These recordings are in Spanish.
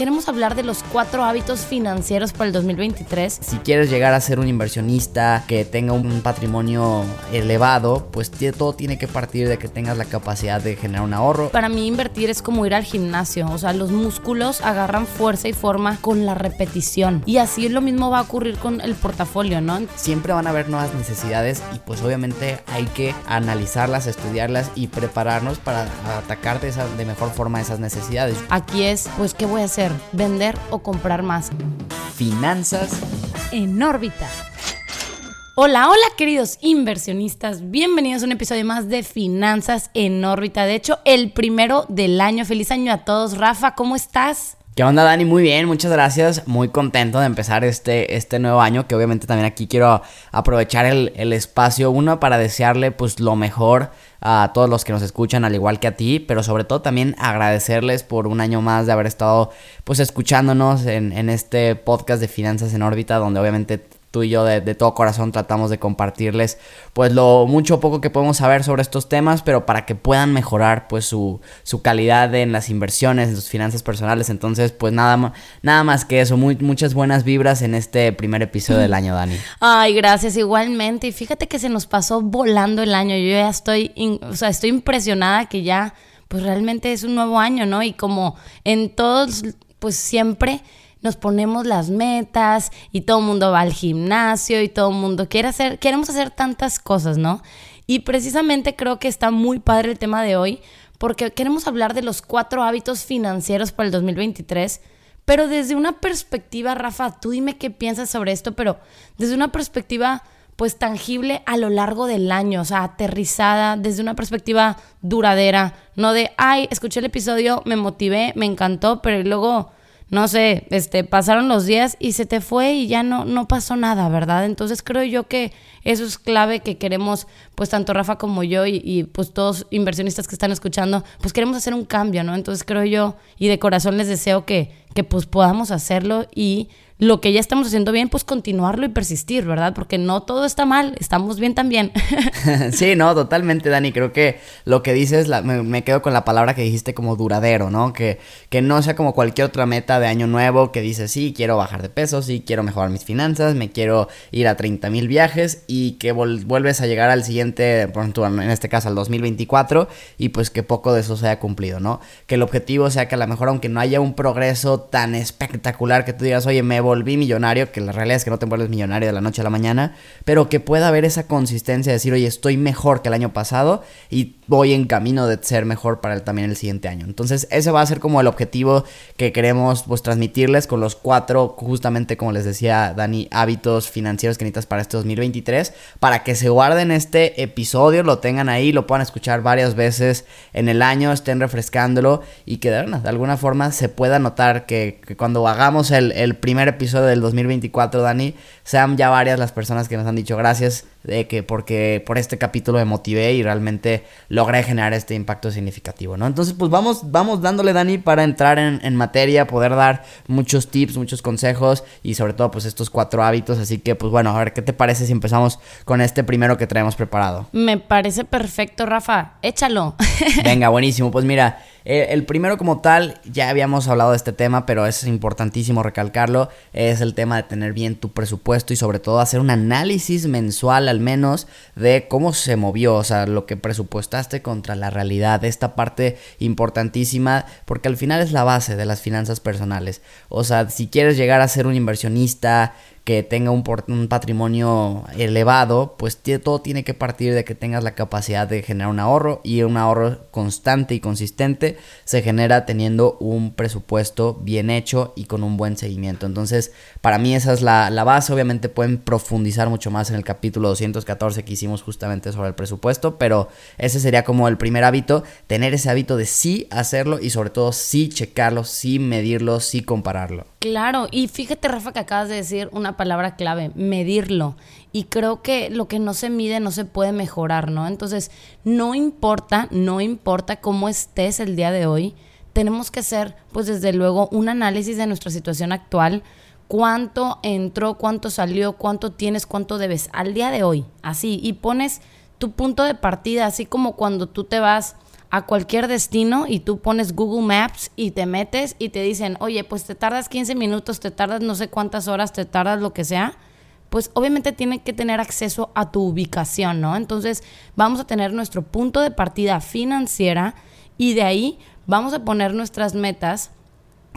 queremos hablar de los cuatro hábitos financieros para el 2023. Si quieres llegar a ser un inversionista que tenga un patrimonio elevado, pues todo tiene que partir de que tengas la capacidad de generar un ahorro. Para mí invertir es como ir al gimnasio, o sea, los músculos agarran fuerza y forma con la repetición. Y así lo mismo va a ocurrir con el portafolio, ¿no? Siempre van a haber nuevas necesidades y pues obviamente hay que analizarlas, estudiarlas y prepararnos para atacar de, esa, de mejor forma esas necesidades. Aquí es, pues, ¿qué voy a hacer? ¿Vender o comprar más? Finanzas en órbita. Hola, hola queridos inversionistas, bienvenidos a un episodio más de Finanzas en órbita. De hecho, el primero del año. Feliz año a todos. Rafa, ¿cómo estás? ¿Qué onda, Dani? Muy bien, muchas gracias. Muy contento de empezar este, este nuevo año, que obviamente también aquí quiero aprovechar el, espacio, uno, para desearle pues lo mejor a todos los que nos escuchan, al igual que a ti, pero sobre todo también agradecerles por un año más de haber estado pues escuchándonos en este podcast de Finanzas en órbita, donde obviamente tú y yo de, todo corazón tratamos de compartirles pues lo mucho o poco que podemos saber sobre estos temas, pero para que puedan mejorar pues su, su calidad en las inversiones, en sus finanzas personales. Entonces pues nada, nada más que eso, muy, muchas buenas vibras en este primer episodio del año, Dani. Ay, gracias igualmente. Y fíjate que se nos pasó volando el año. Yo ya estoy, o sea, estoy impresionada que ya pues realmente es un nuevo año, ¿no? Y como en todos, pues siempre nos ponemos las metas y todo el mundo va al gimnasio y todo el mundo quiere hacer, queremos hacer tantas cosas, ¿no? Y precisamente creo que está muy padre el tema de hoy porque queremos hablar de los cuatro hábitos financieros para el 2023, pero desde una perspectiva, Rafa, tú dime qué piensas sobre esto, pero desde una perspectiva pues tangible a lo largo del año, o sea, aterrizada desde una perspectiva duradera, no de, ay, escuché el episodio, me motivé, me encantó, pero luego no sé, este, pasaron los días y se te fue y ya no, no pasó nada, ¿verdad? Entonces creo yo que eso es clave que queremos, pues tanto Rafa como yo y, pues todos inversionistas que están escuchando, pues queremos hacer un cambio, ¿no? Entonces creo yo y de corazón les deseo que, que pues podamos hacerlo y lo que ya estamos haciendo bien, pues continuarlo y persistir, ¿verdad? Porque no todo está mal, estamos bien también. sí, no, totalmente, Dani. Creo que lo que dices, me, quedo con la palabra que dijiste como duradero, ¿no? Que, que no sea como cualquier otra meta de año nuevo que dices, sí, quiero bajar de peso, sí, quiero mejorar mis finanzas, me quiero ir a 30 mil viajes y que vuelves a llegar al siguiente, por en este caso al 2024 y pues que poco de eso se haya cumplido, ¿no? Que el objetivo sea que a lo mejor aunque no haya un progreso tan espectacular que tú digas, oye, me volví millonario, que la realidad es que no te vuelves millonario de la noche a la mañana, pero que pueda haber esa consistencia de decir, oye, estoy mejor que el año pasado y voy en camino de ser mejor para el, también el siguiente año. Entonces, ese va a ser como el objetivo que queremos pues transmitirles con los cuatro, justamente como les decía Dani, hábitos financieros que necesitas para este 2023, para que se guarden este episodio, lo tengan ahí, lo puedan escuchar varias veces en el año, estén refrescándolo y que de, alguna forma se pueda notar que, cuando hagamos el, el primer episodio del 2024, Dani, sean ya varias las personas que nos han dicho gracias de que porque por este capítulo me motivé y realmente logré generar este impacto significativo, ¿no? Entonces, pues vamos, vamos dándole, Dani, para entrar en, en, materia, poder dar muchos tips, muchos consejos y sobre todo, pues estos cuatro hábitos. Así que, pues bueno, a ver, ¿qué te parece si empezamos con este primero que traemos preparado? Me parece perfecto, Rafa. Échalo. Venga, buenísimo. Pues mira, eh, el primero como tal, ya habíamos hablado de este tema, pero es importantísimo recalcarlo, es el tema de tener bien tu presupuesto y sobre todo hacer un análisis mensual al menos de cómo se movió, o sea, lo que presupuestaste contra la realidad, esta parte importantísima, porque al final es la base de las finanzas personales. O sea, si quieres llegar a ser un inversionista, que tenga un, un, patrimonio elevado, pues todo tiene que partir de que tengas la capacidad de generar un ahorro y un ahorro constante y consistente se genera teniendo un presupuesto bien hecho y con un buen seguimiento. Entonces, para mí esa es la, la base. Obviamente pueden profundizar mucho más en el capítulo 214 que hicimos justamente sobre el presupuesto, pero ese sería como el primer hábito, tener ese hábito de sí hacerlo y sobre todo sí checarlo, sí medirlo, sí compararlo. Claro, y fíjate Rafa que acabas de decir una palabra clave, medirlo. Y creo que lo que no se mide no se puede mejorar, ¿no? Entonces, no importa, no importa cómo estés el día de hoy, tenemos que hacer, pues desde luego, un análisis de nuestra situación actual, cuánto entró, cuánto salió, cuánto tienes, cuánto debes al día de hoy, así, y pones tu punto de partida, así como cuando tú te vas a cualquier destino y tú pones Google Maps y te metes y te dicen, oye, pues te tardas 15 minutos, te tardas no sé cuántas horas, te tardas lo que sea, pues obviamente tiene que tener acceso a tu ubicación, ¿no? Entonces vamos a tener nuestro punto de partida financiera y de ahí vamos a poner nuestras metas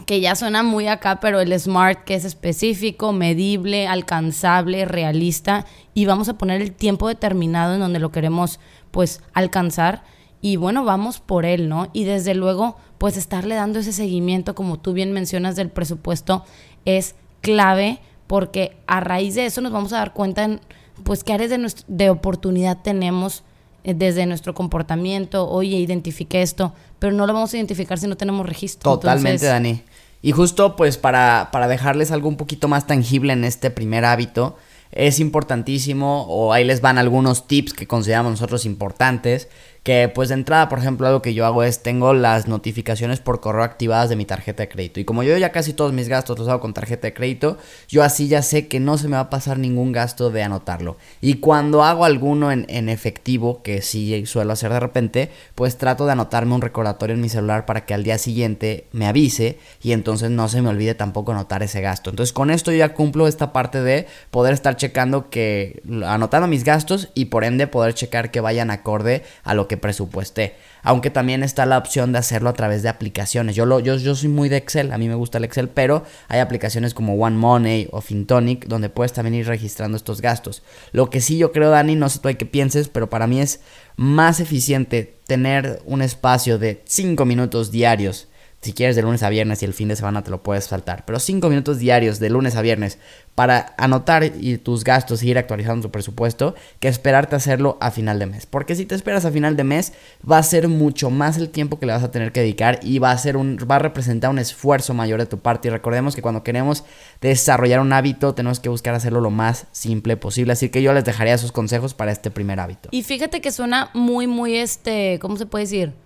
que ya suena muy acá, pero el SMART que es específico, medible, alcanzable, realista y vamos a poner el tiempo determinado en donde lo queremos pues alcanzar y bueno, vamos por él, ¿no? Y desde luego, pues estarle dando ese seguimiento, como tú bien mencionas, del presupuesto es clave porque a raíz de eso nos vamos a dar cuenta en, pues, qué áreas de, de oportunidad tenemos eh, desde nuestro comportamiento. Oye, identifique esto, pero no lo vamos a identificar si no tenemos registro. Totalmente, Dani. Y justo, pues, para, para dejarles algo un poquito más tangible en este primer hábito, es importantísimo, o ahí les van algunos tips que consideramos nosotros importantes, que pues de entrada, por ejemplo, algo que yo hago es tengo las notificaciones por correo activadas de mi tarjeta de crédito. Y como yo ya casi todos mis gastos los hago con tarjeta de crédito, yo así ya sé que no se me va a pasar ningún gasto de anotarlo. Y cuando hago alguno en, en efectivo, que sí suelo hacer de repente, pues trato de anotarme un recordatorio en mi celular para que al día siguiente me avise y entonces no se me olvide tampoco anotar ese gasto. Entonces con esto yo ya cumplo esta parte de poder estar checando que, anotando mis gastos y por ende poder checar que vayan acorde a lo que presupuesté. Aunque también está la opción de hacerlo a través de aplicaciones. Yo, lo, yo, yo soy muy de Excel, a mí me gusta el Excel, pero hay aplicaciones como One Money o Fintonic donde puedes también ir registrando estos gastos. Lo que sí yo creo, Dani, no sé tú hay que pienses, pero para mí es más eficiente tener un espacio de 5 minutos diarios si quieres de lunes a viernes y el fin de semana te lo puedes saltar. Pero cinco minutos diarios de lunes a viernes para anotar y tus gastos y ir actualizando tu presupuesto que esperarte hacerlo a final de mes. Porque si te esperas a final de mes va a ser mucho más el tiempo que le vas a tener que dedicar y va a ser un va a representar un esfuerzo mayor de tu parte y recordemos que cuando queremos desarrollar un hábito tenemos que buscar hacerlo lo más simple posible. Así que yo les dejaría esos consejos para este primer hábito. Y fíjate que suena muy muy este, ¿cómo se puede decir?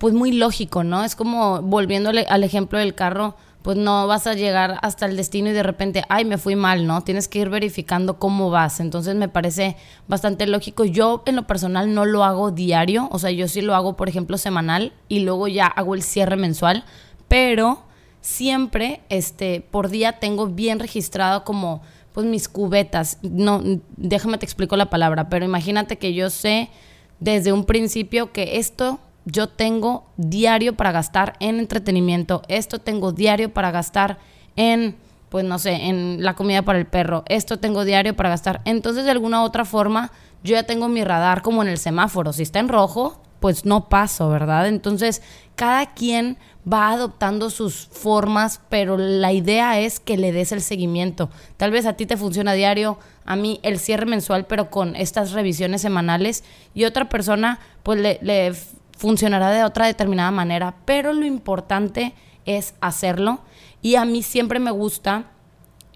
Pues muy lógico, ¿no? Es como volviéndole al ejemplo del carro, pues no vas a llegar hasta el destino y de repente, ay, me fui mal, ¿no? Tienes que ir verificando cómo vas. Entonces me parece bastante lógico. Yo en lo personal no lo hago diario, o sea, yo sí lo hago, por ejemplo, semanal y luego ya hago el cierre mensual, pero siempre, este, por día tengo bien registrado como, pues mis cubetas. No, déjame te explico la palabra, pero imagínate que yo sé desde un principio que esto yo tengo diario para gastar en entretenimiento, esto tengo diario para gastar en, pues no sé, en la comida para el perro, esto tengo diario para gastar. Entonces, de alguna otra forma, yo ya tengo mi radar como en el semáforo. Si está en rojo, pues no paso, ¿verdad? Entonces, cada quien va adoptando sus formas, pero la idea es que le des el seguimiento. Tal vez a ti te funciona diario, a mí el cierre mensual, pero con estas revisiones semanales, y otra persona, pues le funcionará de otra determinada manera, pero lo importante es hacerlo y a mí siempre me gusta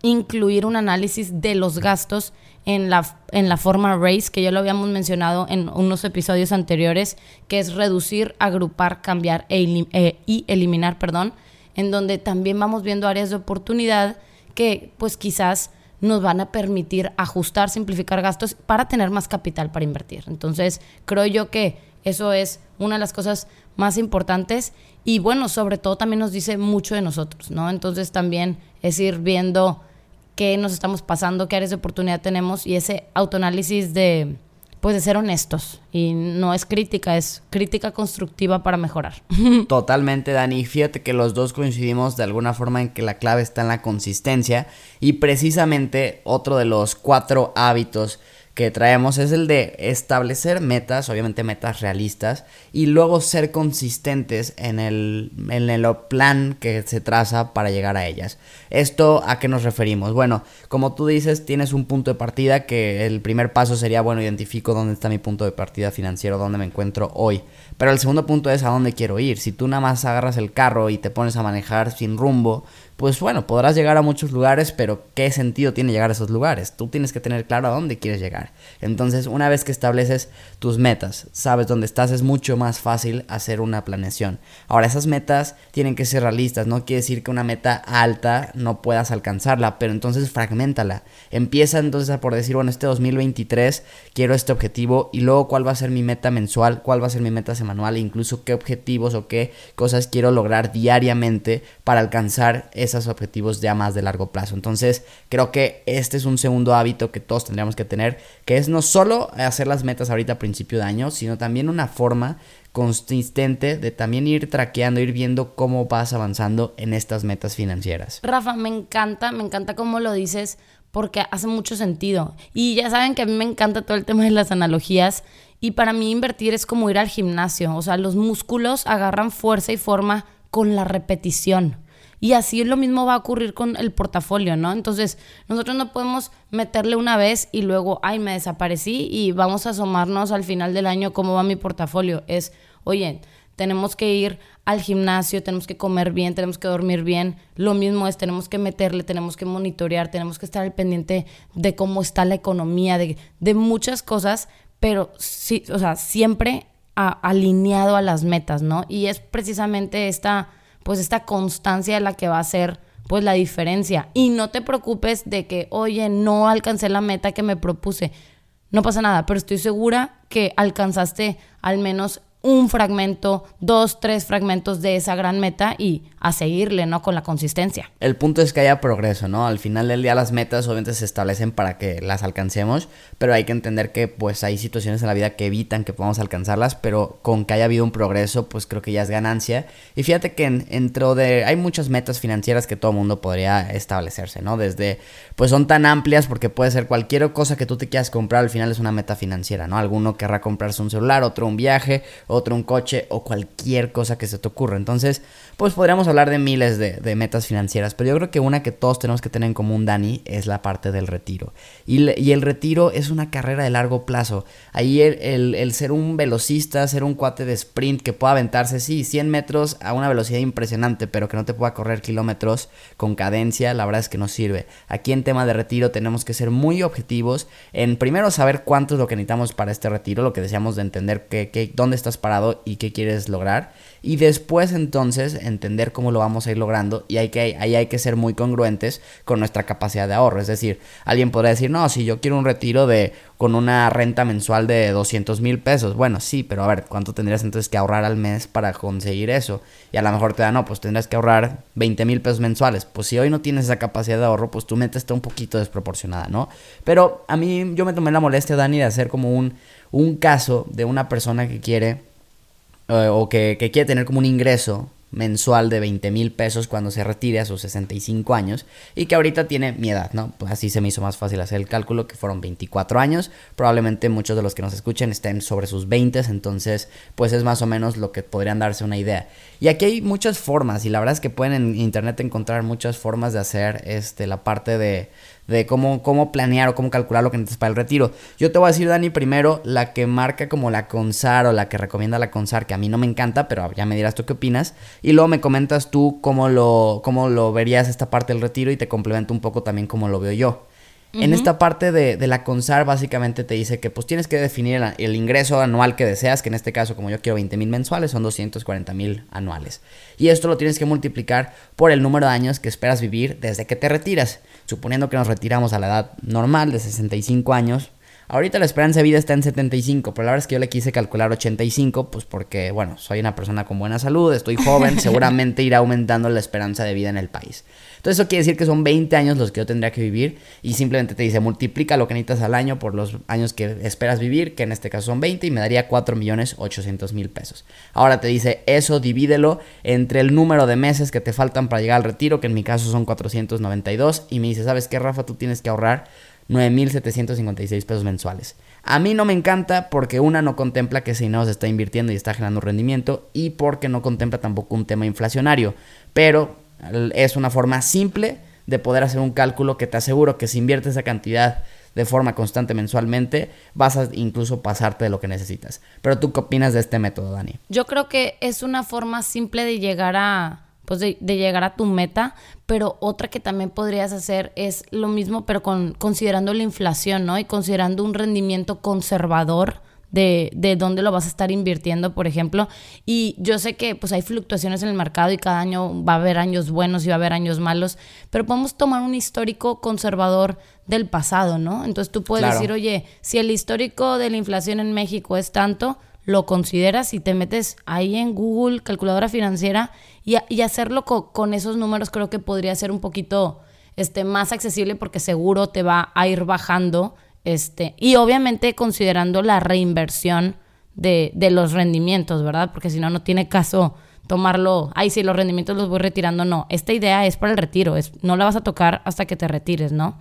incluir un análisis de los gastos en la, en la forma RACE, que ya lo habíamos mencionado en unos episodios anteriores, que es reducir, agrupar, cambiar e eh, y eliminar, perdón, en donde también vamos viendo áreas de oportunidad que pues quizás nos van a permitir ajustar, simplificar gastos para tener más capital para invertir. Entonces, creo yo que eso es una de las cosas más importantes y bueno, sobre todo también nos dice mucho de nosotros, ¿no? Entonces también es ir viendo qué nos estamos pasando, qué áreas de oportunidad tenemos y ese autoanálisis de pues de ser honestos y no es crítica, es crítica constructiva para mejorar. Totalmente, Dani. Fíjate que los dos coincidimos de alguna forma en que la clave está en la consistencia y precisamente otro de los cuatro hábitos que traemos es el de establecer metas, obviamente metas realistas, y luego ser consistentes en el, en el plan que se traza para llegar a ellas. ¿Esto a qué nos referimos? Bueno, como tú dices, tienes un punto de partida que el primer paso sería, bueno, identifico dónde está mi punto de partida financiero, dónde me encuentro hoy. Pero el segundo punto es a dónde quiero ir. Si tú nada más agarras el carro y te pones a manejar sin rumbo, pues bueno, podrás llegar a muchos lugares, pero ¿qué sentido tiene llegar a esos lugares? Tú tienes que tener claro a dónde quieres llegar. Entonces, una vez que estableces tus metas, sabes dónde estás, es mucho más fácil hacer una planeación. Ahora, esas metas tienen que ser realistas, no quiere decir que una meta alta no puedas alcanzarla, pero entonces fragmentala. Empieza entonces por decir, bueno, este 2023 quiero este objetivo y luego cuál va a ser mi meta mensual, cuál va a ser mi meta semanal, e incluso qué objetivos o qué cosas quiero lograr diariamente para alcanzar esos objetivos ya más de largo plazo. Entonces, creo que este es un segundo hábito que todos tendríamos que tener, que es no solo hacer las metas ahorita a principio de año, sino también una forma consistente de también ir traqueando, ir viendo cómo vas avanzando en estas metas financieras. Rafa, me encanta, me encanta cómo lo dices porque hace mucho sentido. Y ya saben que a mí me encanta todo el tema de las analogías y para mí invertir es como ir al gimnasio, o sea, los músculos agarran fuerza y forma con la repetición. Y así lo mismo va a ocurrir con el portafolio, ¿no? Entonces, nosotros no podemos meterle una vez y luego, ay, me desaparecí y vamos a asomarnos al final del año cómo va mi portafolio. Es, oye, tenemos que ir al gimnasio, tenemos que comer bien, tenemos que dormir bien. Lo mismo es, tenemos que meterle, tenemos que monitorear, tenemos que estar al pendiente de cómo está la economía, de, de muchas cosas, pero sí, o sea, siempre alineado a las metas, ¿no? Y es precisamente esta pues esta constancia es la que va a ser pues la diferencia. Y no te preocupes de que, oye, no alcancé la meta que me propuse. No pasa nada, pero estoy segura que alcanzaste al menos un fragmento, dos, tres fragmentos de esa gran meta y a seguirle, ¿no? Con la consistencia. El punto es que haya progreso, ¿no? Al final del día las metas obviamente se establecen para que las alcancemos, pero hay que entender que pues hay situaciones en la vida que evitan que podamos alcanzarlas, pero con que haya habido un progreso, pues creo que ya es ganancia. Y fíjate que dentro de... hay muchas metas financieras que todo mundo podría establecerse, ¿no? Desde, pues son tan amplias porque puede ser cualquier cosa que tú te quieras comprar, al final es una meta financiera, ¿no? Alguno querrá comprarse un celular, otro un viaje, otro un coche o cualquier cosa que se te ocurra. Entonces, pues podríamos hablar de miles de, metas financieras, pero yo creo que una que todos tenemos que tener en común, Dani, es la parte del retiro. Y, el retiro es una carrera de largo plazo. Ahí el, ser un velocista, ser un cuate de sprint que pueda aventarse, sí, 100 metros a una velocidad impresionante, pero que no te pueda correr kilómetros con cadencia, la verdad es que no sirve. Aquí en tema de retiro tenemos que ser muy objetivos en primero saber cuánto es lo que necesitamos para este retiro, lo que deseamos de entender que, dónde estás y qué quieres lograr. Y después entonces entender cómo lo vamos a ir logrando y hay que, ahí hay que ser muy congruentes con nuestra capacidad de ahorro. Es decir, alguien podría decir, no, si yo quiero un retiro de con una renta mensual de 200 mil pesos. Bueno, sí, pero a ver, ¿cuánto tendrías entonces que ahorrar al mes para conseguir eso? Y a lo mejor te da, no, pues tendrías que ahorrar 20 mil pesos mensuales. Pues si hoy no tienes esa capacidad de ahorro, pues tu meta está un poquito desproporcionada, ¿no? Pero a mí yo me tomé la molestia, Dani, de hacer como un, un caso de una persona que quiere eh, o que, quiere tener como un ingreso mensual de 20 mil pesos cuando se retire a sus 65 años y que ahorita tiene mi edad, ¿no? Pues así se me hizo más fácil hacer el cálculo que fueron 24 años, probablemente muchos de los que nos escuchen estén sobre sus 20, entonces pues es más o menos lo que podrían darse una idea. Y aquí hay muchas formas y la verdad es que pueden en internet encontrar muchas formas de hacer este, la parte de, de cómo, cómo planear o cómo calcular lo que necesitas para el retiro. Yo te voy a decir, Dani, primero la que marca como la CONSAR o la que recomienda la CONSAR, que a mí no me encanta, pero ya me dirás tú qué opinas. Y luego me comentas tú cómo lo, cómo lo verías esta parte del retiro y te complemento un poco también cómo lo veo yo. En esta parte de, la CONSAR básicamente te dice que pues tienes que definir el, ingreso anual que deseas, que en este caso como yo quiero 20 mil mensuales son 240 mil anuales. Y esto lo tienes que multiplicar por el número de años que esperas vivir desde que te retiras. Suponiendo que nos retiramos a la edad normal de 65 años, Ahorita la esperanza de vida está en 75, pero la verdad es que yo le quise calcular 85, pues porque, bueno, soy una persona con buena salud, estoy joven, seguramente irá aumentando la esperanza de vida en el país. Entonces eso quiere decir que son 20 años los que yo tendría que vivir y simplemente te dice multiplica lo que necesitas al año por los años que esperas vivir, que en este caso son 20 y me daría 4 millones 800 mil pesos. Ahora te dice eso divídelo entre el número de meses que te faltan para llegar al retiro, que en mi caso son 492 y me dice, ¿sabes qué Rafa? Tú tienes que ahorrar 9.756 pesos mensuales. A mí no me encanta porque una no contempla que ese dinero se está invirtiendo y está generando rendimiento y porque no contempla tampoco un tema inflacionario. Pero es una forma simple de poder hacer un cálculo que te aseguro que si inviertes esa cantidad de forma constante mensualmente, vas a incluso pasarte de lo que necesitas. Pero tú qué opinas de este método, Dani? Yo creo que es una forma simple de llegar a pues de, llegar a tu meta, pero otra que también podrías hacer es lo mismo, pero con, considerando la inflación, ¿no? Y considerando un rendimiento conservador de, de, dónde lo vas a estar invirtiendo, por ejemplo. Y yo sé que pues hay fluctuaciones en el mercado y cada año va a haber años buenos y va a haber años malos, pero podemos tomar un histórico conservador del pasado, ¿no? Entonces tú puedes decir, oye, si el histórico de la inflación en México es tanto, lo consideras y te metes ahí en Google, calculadora financiera, y, hacerlo con esos números creo que podría ser un poquito este, más accesible porque seguro te va a ir bajando. Este, y obviamente considerando la reinversión de, los rendimientos, ¿verdad? Porque si no, no tiene caso tomarlo, ay, sí, los rendimientos los voy retirando, no. Esta idea es para el retiro, es, no la vas a tocar hasta que te retires, ¿no?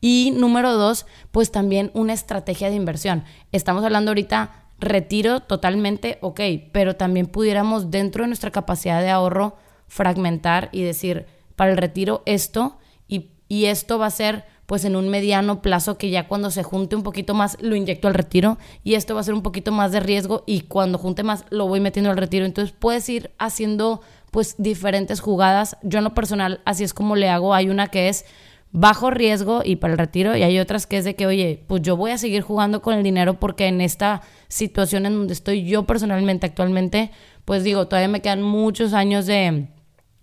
Y número dos, pues también una estrategia de inversión. Estamos hablando ahorita retiro totalmente, ok, pero también pudiéramos dentro de nuestra capacidad de ahorro fragmentar y decir, para el retiro esto y, y esto va a ser pues en un mediano plazo que ya cuando se junte un poquito más lo inyecto al retiro y esto va a ser un poquito más de riesgo y cuando junte más lo voy metiendo al retiro. Entonces puedes ir haciendo pues diferentes jugadas. Yo en lo personal así es como le hago. Hay una que es bajo riesgo y para el retiro y hay otras que es de que, oye, pues yo voy a seguir jugando con el dinero porque en esta situación en donde estoy yo personalmente actualmente, pues digo, todavía me quedan muchos años de,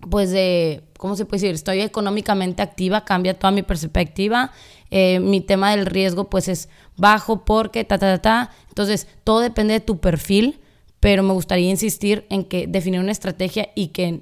pues de, ¿cómo se puede decir? Estoy económicamente activa, cambia toda mi perspectiva, eh, mi tema del riesgo pues es bajo porque ta, ta, ta, ta, entonces todo depende de tu perfil, pero me gustaría insistir en que definir una estrategia y que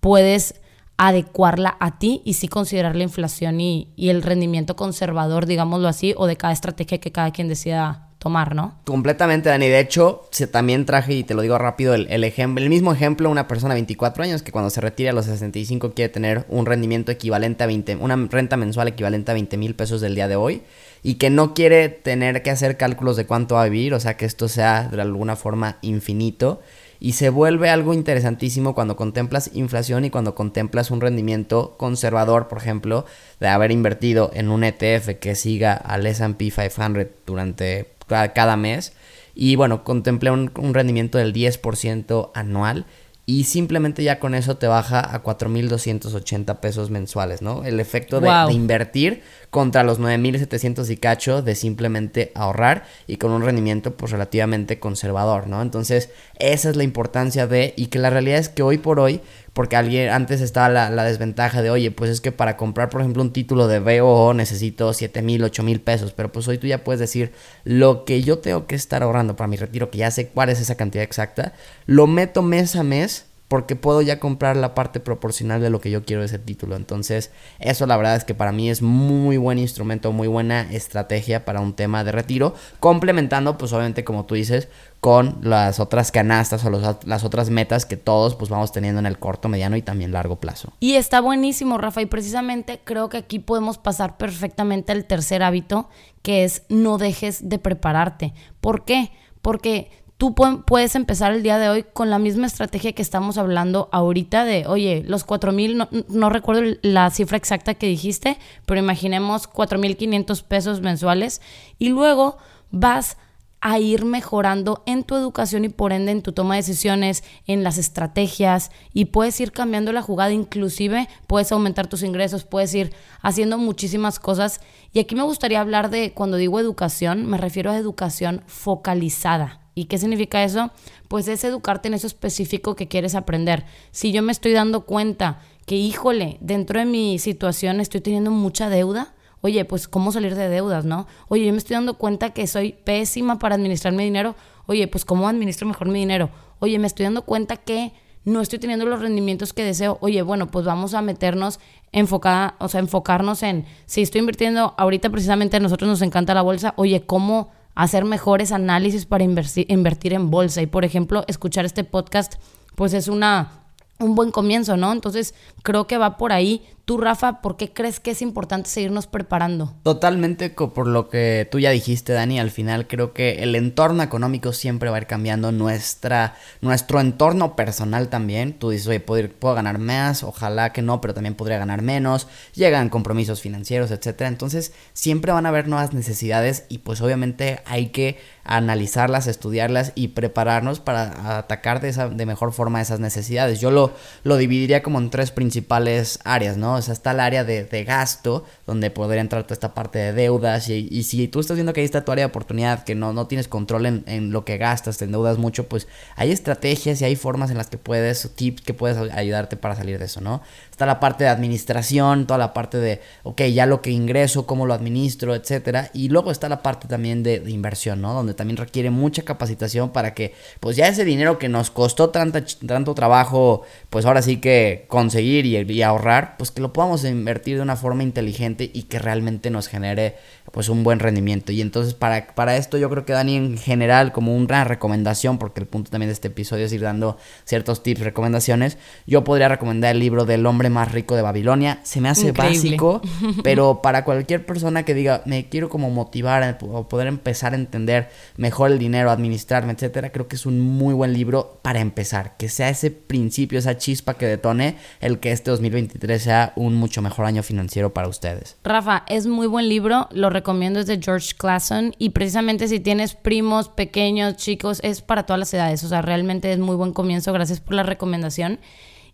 puedes adecuarla a ti y sí considerar la inflación y, el rendimiento conservador, digámoslo así, o de cada estrategia que cada quien decida tomar, ¿no? Completamente, Dani. De hecho, se, también traje, y te lo digo rápido, el, ejemplo, el mismo ejemplo, una persona de 24 años que cuando se retira a los 65 quiere tener un rendimiento equivalente a 20, una renta mensual equivalente a 20 mil pesos del día de hoy y que no quiere tener que hacer cálculos de cuánto va a vivir, o sea, que esto sea de alguna forma infinito y se vuelve algo interesantísimo cuando contemplas inflación y cuando contemplas un rendimiento conservador, por ejemplo, de haber invertido en un ETF que siga al SP 500 durante cada mes. Y bueno, contemplé un, un rendimiento del 10% anual y simplemente ya con eso te baja a 4.280 pesos mensuales, ¿no? El efecto de, invertir contra los 9.700 y cacho de simplemente ahorrar y con un rendimiento pues relativamente conservador, ¿no? Entonces esa es la importancia de y que la realidad es que hoy por hoy porque alguien antes estaba la, desventaja de, oye, pues es que para comprar, por ejemplo, un título de BOO necesito 7 mil, 8 mil pesos, pero pues hoy tú ya puedes decir lo que yo tengo que estar ahorrando para mi retiro, que ya sé cuál es esa cantidad exacta, lo meto mes a mes porque puedo ya comprar la parte proporcional de lo que yo quiero de ese título. Entonces, eso la verdad es que para mí es muy buen instrumento, muy buena estrategia para un tema de retiro, complementando, pues obviamente, como tú dices, con las otras canastas o las otras metas que todos pues vamos teniendo en el corto, mediano y también largo plazo. Y está buenísimo, Rafa, y precisamente creo que aquí podemos pasar perfectamente al tercer hábito, que es no dejes de prepararte. ¿Por qué? Porque tú puedes empezar el día de hoy con la misma estrategia que estamos hablando ahorita de, oye, los 4 mil, no, no, recuerdo la cifra exacta que dijiste, pero imaginemos 4 mil 500 pesos mensuales y luego vas a ir mejorando en tu educación y por ende en tu toma de decisiones, en las estrategias y puedes ir cambiando la jugada, inclusive puedes aumentar tus ingresos, puedes ir haciendo muchísimas cosas. Y aquí me gustaría hablar de, cuando digo educación, me refiero a educación focalizada. ¿Y qué significa eso? Pues es educarte en eso específico que quieres aprender. Si yo me estoy dando cuenta que, híjole, dentro de mi situación estoy teniendo mucha deuda, oye, pues cómo salir de deudas, ¿no? Oye, yo me estoy dando cuenta que soy pésima para administrar mi dinero, oye, pues cómo administro mejor mi dinero. Oye, me estoy dando cuenta que no estoy teniendo los rendimientos que deseo. Oye, bueno, pues vamos a meternos enfocada, o sea, enfocarnos en si estoy invirtiendo ahorita precisamente a nosotros nos encanta la bolsa, oye, cómo hacer mejores análisis para invertir en bolsa. Y por ejemplo, escuchar este podcast, pues es una un buen comienzo, ¿no? Entonces, creo que va por ahí Tú, Rafa, ¿por qué crees que es importante seguirnos preparando? Totalmente por lo que tú ya dijiste, Dani. Al final creo que el entorno económico siempre va a ir cambiando. Nuestra, nuestro entorno personal también. Tú dices, oye, puedo, puedo ganar más, ojalá que no, pero también podría ganar menos. Llegan compromisos financieros, etcétera. Entonces, siempre van a haber nuevas necesidades y pues obviamente hay que analizarlas, estudiarlas y prepararnos para atacar de, esa, de mejor forma esas necesidades. Yo lo, lo dividiría como en tres principales áreas, ¿no? O sea, está el área de, gasto, donde podría entrar toda esta parte de deudas y, y, si tú estás viendo que ahí está tu área de oportunidad, que no, no tienes control en, en, lo que gastas, te endeudas mucho, pues hay estrategias y hay formas en las que puedes, tips que puedes ayudarte para salir de eso, ¿no? Está la parte de administración, toda la parte de, ok, ya lo que ingreso, cómo lo administro, etcétera. Y luego está la parte también de, inversión, ¿no? Donde también requiere mucha capacitación para que, pues ya ese dinero que nos costó tanta, tanto trabajo, pues ahora sí que conseguir y, ahorrar, pues que lo podamos invertir de una forma inteligente y que realmente nos genere, pues un buen rendimiento. Y entonces para, para esto yo creo que Dani en general, como una recomendación, porque el punto también de este episodio es ir dando ciertos tips, recomendaciones, yo podría recomendar el libro del hombre más rico de Babilonia. Se me hace básico, pero para cualquier persona que diga, me quiero como motivar o poder empezar a entender mejor el dinero, administrarme, etcétera, creo que es un muy buen libro para empezar. Que sea ese principio, esa chispa que detone el que este 2023 sea un mucho mejor año financiero para ustedes. Rafa, es muy buen libro, lo recomiendo, es de George Clason y precisamente si tienes primos, pequeños, chicos, es para todas las edades, o sea, realmente es muy buen comienzo, gracias por la recomendación.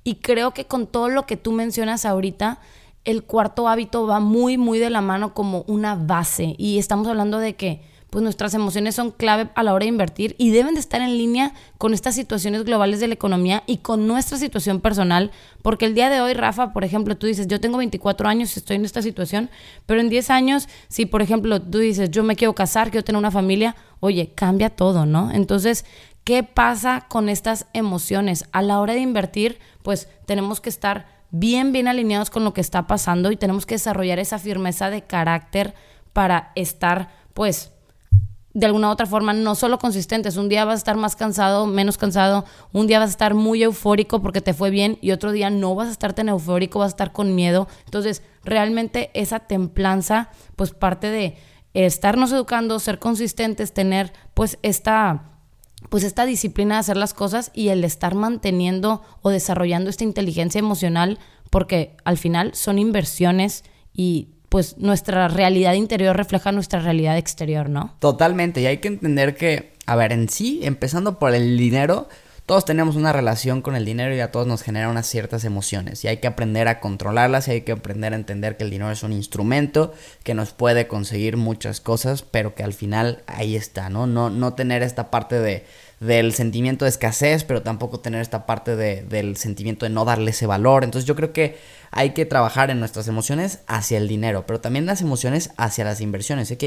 Y creo que con todo lo que tú mencionas ahorita, el cuarto hábito va muy, muy de la mano como una base. Y estamos hablando de que pues nuestras emociones son clave a la hora de invertir y deben de estar en línea con estas situaciones globales de la economía y con nuestra situación personal, porque el día de hoy, Rafa, por ejemplo, tú dices, yo tengo 24 años, estoy en esta situación, pero en 10 años, si por ejemplo tú dices, yo me quiero casar, quiero tener una familia, oye, cambia todo, ¿no? Entonces, ¿qué pasa con estas emociones? A la hora de invertir, pues tenemos que estar bien, bien alineados con lo que está pasando y tenemos que desarrollar esa firmeza de carácter para estar, pues, de alguna u otra forma no solo consistentes. Un día vas a estar más cansado, menos cansado, un día vas a estar muy eufórico porque te fue bien y otro día no vas a estar tan eufórico, vas a estar con miedo. Entonces, realmente esa templanza, pues parte de estarnos educando, ser consistentes, tener pues esta pues esta disciplina de hacer las cosas y el estar manteniendo o desarrollando esta inteligencia emocional porque al final son inversiones y pues nuestra realidad interior refleja nuestra realidad exterior, ¿no? Totalmente, y hay que entender que, a ver, en sí, empezando por el dinero, todos tenemos una relación con el dinero y a todos nos genera unas ciertas emociones y hay que aprender a controlarlas y hay que aprender a entender que el dinero es un instrumento que nos puede conseguir muchas cosas, pero que al final ahí está, ¿no? No, no tener esta parte de del sentimiento de escasez, pero tampoco tener esta parte de, del sentimiento de no darle ese valor. Entonces yo creo que hay que trabajar en nuestras emociones hacia el dinero, pero también las emociones hacia las inversiones. Ok,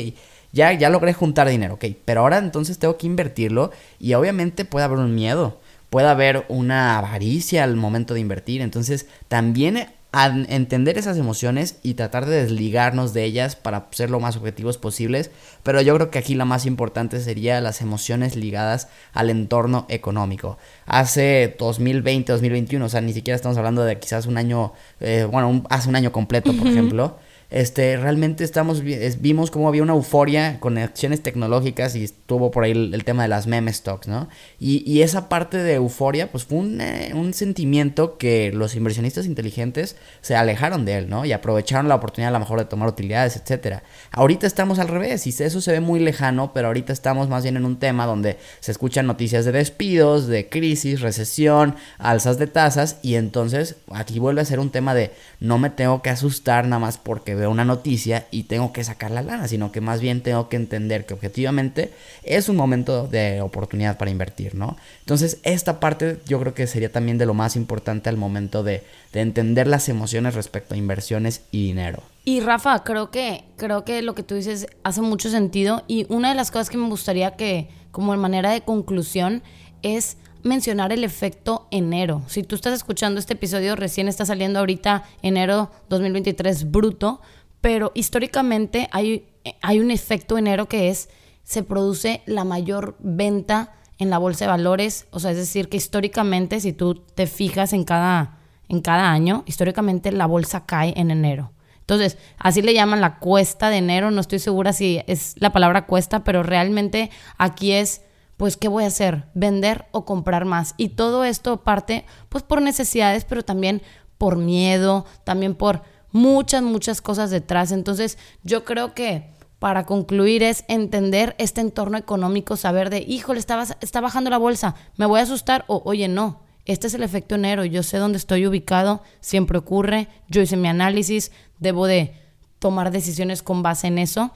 ya, ya logré juntar dinero, ok, pero ahora entonces tengo que invertirlo y obviamente puede haber un miedo, puede haber una avaricia al momento de invertir. Entonces también a entender esas emociones y tratar de desligarnos de ellas para ser lo más objetivos posibles, pero yo creo que aquí la más importante sería las emociones ligadas al entorno económico. Hace 2020, 2021, o sea, ni siquiera estamos hablando de quizás un año, eh, bueno, hace un año completo, por ejemplo este, realmente estamos, vimos como había una euforia con acciones tecnológicas y estuvo por ahí el, tema de las meme stocks, ¿no? Y, esa parte de euforia, pues fue un, un, sentimiento que los inversionistas inteligentes se alejaron de él, ¿no? Y aprovecharon la oportunidad a lo mejor de tomar utilidades, etcétera. Ahorita estamos al revés y eso se ve muy lejano, pero ahorita estamos más bien en un tema donde se escuchan noticias de despidos, de crisis, recesión, alzas de tasas y entonces aquí vuelve a ser un tema de no me tengo que asustar nada más porque una noticia y tengo que sacar la lana, sino que más bien tengo que entender que objetivamente es un momento de oportunidad para invertir, ¿no? Entonces, esta parte yo creo que sería también de lo más importante al momento de, de entender las emociones respecto a inversiones y dinero. Y Rafa, creo que, creo que lo que tú dices hace mucho sentido y una de las cosas que me gustaría que, como en manera de conclusión, es mencionar el efecto enero. Si tú estás escuchando este episodio, recién está saliendo ahorita enero 2023 bruto, pero históricamente hay, hay un efecto enero que es, se produce la mayor venta en la bolsa de valores, o sea, es decir, que históricamente, si tú te fijas en cada, en cada año, históricamente la bolsa cae en enero. Entonces, así le llaman la cuesta de enero, no estoy segura si es la palabra cuesta, pero realmente aquí es, pues, ¿qué voy a hacer? ¿Vender o comprar más? Y todo esto parte, pues, por necesidades, pero también por miedo, también por muchas, muchas cosas detrás. Entonces, yo creo que para concluir es entender este entorno económico, saber de, híjole, está, está bajando la bolsa, me voy a asustar o, oye, no, este es el efecto enero, yo sé dónde estoy ubicado, siempre ocurre, yo hice mi análisis, debo de tomar decisiones con base en eso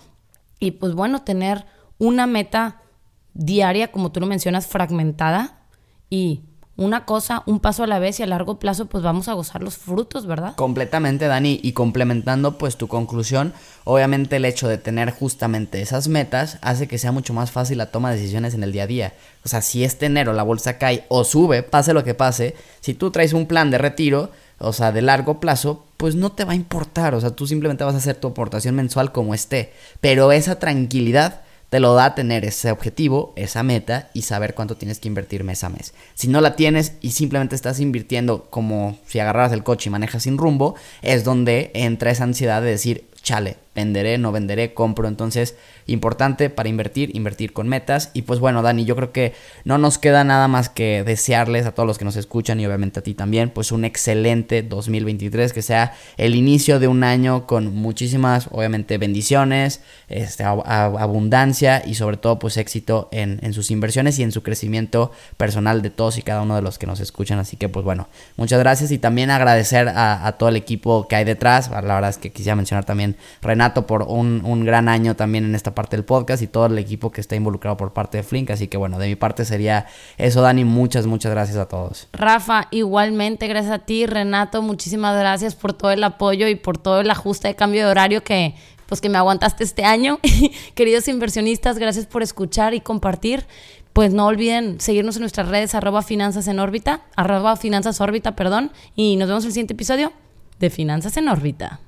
y pues bueno, tener una meta diaria, como tú lo mencionas, fragmentada y una cosa, un paso a la vez y a largo plazo pues vamos a gozar los frutos, ¿verdad? Completamente, Dani, y complementando pues tu conclusión, obviamente el hecho de tener justamente esas metas hace que sea mucho más fácil la toma de decisiones en el día a día. O sea, si este enero la bolsa cae o sube, pase lo que pase, si tú traes un plan de retiro, o sea, de largo plazo, pues no te va a importar, o sea, tú simplemente vas a hacer tu aportación mensual como esté, pero esa tranquilidad te lo da tener ese objetivo, esa meta y saber cuánto tienes que invertir mes a mes. Si no la tienes y simplemente estás invirtiendo como si agarraras el coche y manejas sin rumbo, es donde entra esa ansiedad de decir, chale, venderé, no venderé, compro. Entonces, importante para invertir, invertir con metas. Y pues bueno, Dani, yo creo que no nos queda nada más que desearles a todos los que nos escuchan y obviamente a ti también, pues un excelente 2023, que sea el inicio de un año con muchísimas, obviamente, bendiciones, este, abundancia y sobre todo pues éxito en, en sus inversiones y en su crecimiento personal de todos y cada uno de los que nos escuchan. Así que pues bueno, muchas gracias y también agradecer a, a todo el equipo que hay detrás. La verdad es que quisiera mencionar también Renato por un, un, gran año también en esta parte del podcast y todo el equipo que está involucrado por parte de Flink. Así que bueno, de mi parte sería eso, Dani. Muchas, muchas gracias a todos. Rafa, igualmente, gracias a ti, Renato. Muchísimas gracias por todo el apoyo y por todo el ajuste de cambio de horario que pues que me aguantaste este año. Queridos inversionistas, gracias por escuchar y compartir. Pues no olviden seguirnos en nuestras redes arroba finanzas en órbita, arroba finanzas órbita, perdón. Y nos vemos en el siguiente episodio de Finanzas en órbita.